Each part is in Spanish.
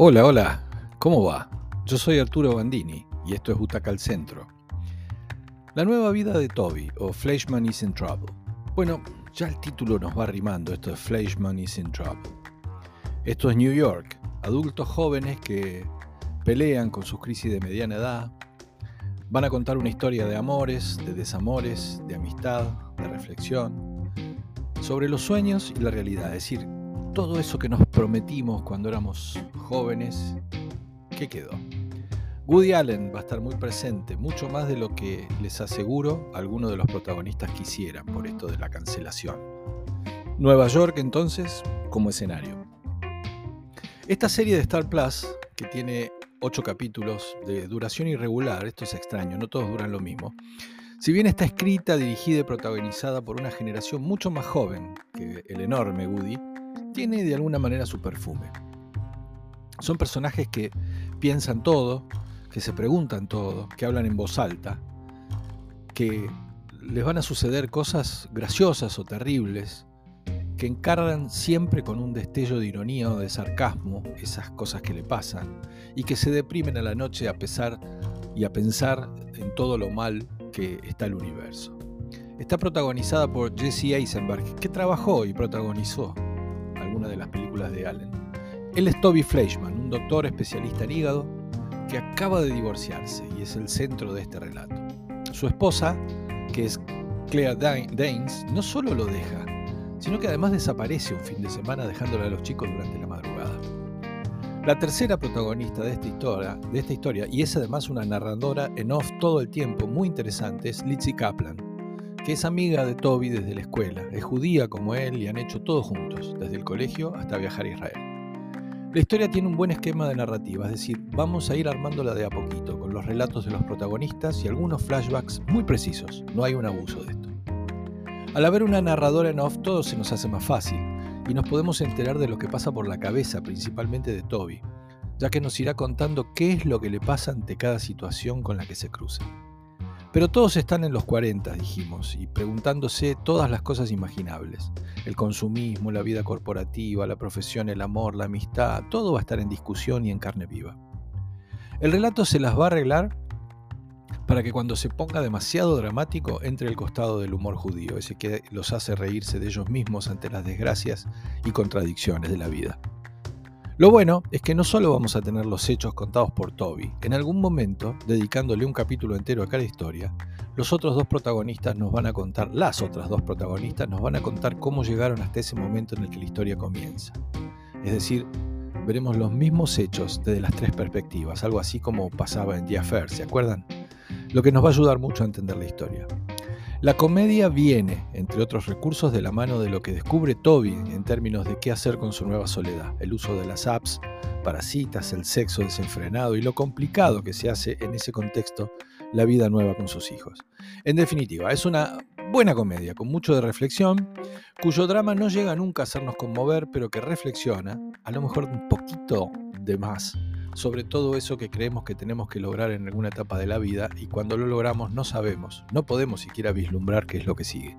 Hola, hola, ¿cómo va? Yo soy Arturo Bandini y esto es Butaca al Centro. La nueva vida de Toby o Fleischman is in Trouble. Bueno, ya el título nos va rimando, esto es Fleischman is in Trouble. Esto es New York, adultos jóvenes que pelean con sus crisis de mediana edad, van a contar una historia de amores, de desamores, de amistad, de reflexión, sobre los sueños y la realidad, es decir, todo eso que nos prometimos cuando éramos jóvenes, ¿qué quedó? Woody Allen va a estar muy presente, mucho más de lo que les aseguro algunos de los protagonistas quisieran por esto de la cancelación. Nueva York entonces como escenario. Esta serie de Star Plus, que tiene ocho capítulos de duración irregular, esto es extraño, no todos duran lo mismo, si bien está escrita, dirigida y protagonizada por una generación mucho más joven que el enorme Woody, tiene de alguna manera su perfume. Son personajes que piensan todo, que se preguntan todo, que hablan en voz alta, que les van a suceder cosas graciosas o terribles, que encargan siempre con un destello de ironía o de sarcasmo esas cosas que le pasan, y que se deprimen a la noche a pesar y a pensar en todo lo mal que está el universo. Está protagonizada por Jesse Eisenberg, que trabajó y protagonizó una de las películas de Allen. Él es Toby Fleischman, un doctor especialista en hígado que acaba de divorciarse y es el centro de este relato. Su esposa, que es Claire Danes, no solo lo deja, sino que además desaparece un fin de semana dejándole a los chicos durante la madrugada. La tercera protagonista de esta historia, de esta historia y es además una narradora en off todo el tiempo muy interesante, es Lizzie Kaplan, es amiga de Toby desde la escuela, es judía como él y han hecho todo juntos, desde el colegio hasta viajar a Israel. La historia tiene un buen esquema de narrativa, es decir, vamos a ir armándola de a poquito, con los relatos de los protagonistas y algunos flashbacks muy precisos, no hay un abuso de esto. Al haber una narradora en off todo se nos hace más fácil y nos podemos enterar de lo que pasa por la cabeza principalmente de Toby, ya que nos irá contando qué es lo que le pasa ante cada situación con la que se cruza. Pero todos están en los 40, dijimos, y preguntándose todas las cosas imaginables. El consumismo, la vida corporativa, la profesión, el amor, la amistad, todo va a estar en discusión y en carne viva. El relato se las va a arreglar para que cuando se ponga demasiado dramático entre el costado del humor judío, ese que los hace reírse de ellos mismos ante las desgracias y contradicciones de la vida. Lo bueno es que no solo vamos a tener los hechos contados por Toby, en algún momento, dedicándole un capítulo entero a cada historia, los otros dos protagonistas nos van a contar, las otras dos protagonistas nos van a contar cómo llegaron hasta ese momento en el que la historia comienza. Es decir, veremos los mismos hechos desde las tres perspectivas, algo así como pasaba en The Affair, ¿se acuerdan? Lo que nos va a ayudar mucho a entender la historia. La comedia viene, entre otros recursos, de la mano de lo que descubre Toby en términos de qué hacer con su nueva soledad, el uso de las apps para citas, el sexo desenfrenado y lo complicado que se hace en ese contexto la vida nueva con sus hijos. En definitiva, es una buena comedia con mucho de reflexión, cuyo drama no llega nunca a hacernos conmover, pero que reflexiona, a lo mejor un poquito de más, sobre todo eso que creemos que tenemos que lograr en alguna etapa de la vida y cuando lo logramos no sabemos, no podemos siquiera vislumbrar qué es lo que sigue.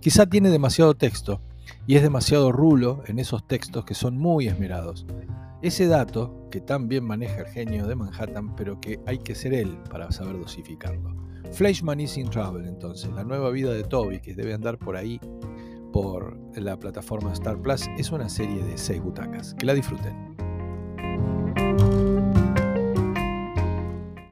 Quizá tiene demasiado texto y es demasiado rulo en esos textos que son muy esmerados. Ese dato que tan bien maneja el genio de Manhattan, pero que hay que ser él para saber dosificarlo. Fleischman is in Travel, entonces, la nueva vida de Toby, que debe andar por ahí por la plataforma Star Plus, es una serie de seis butacas. Que la disfruten.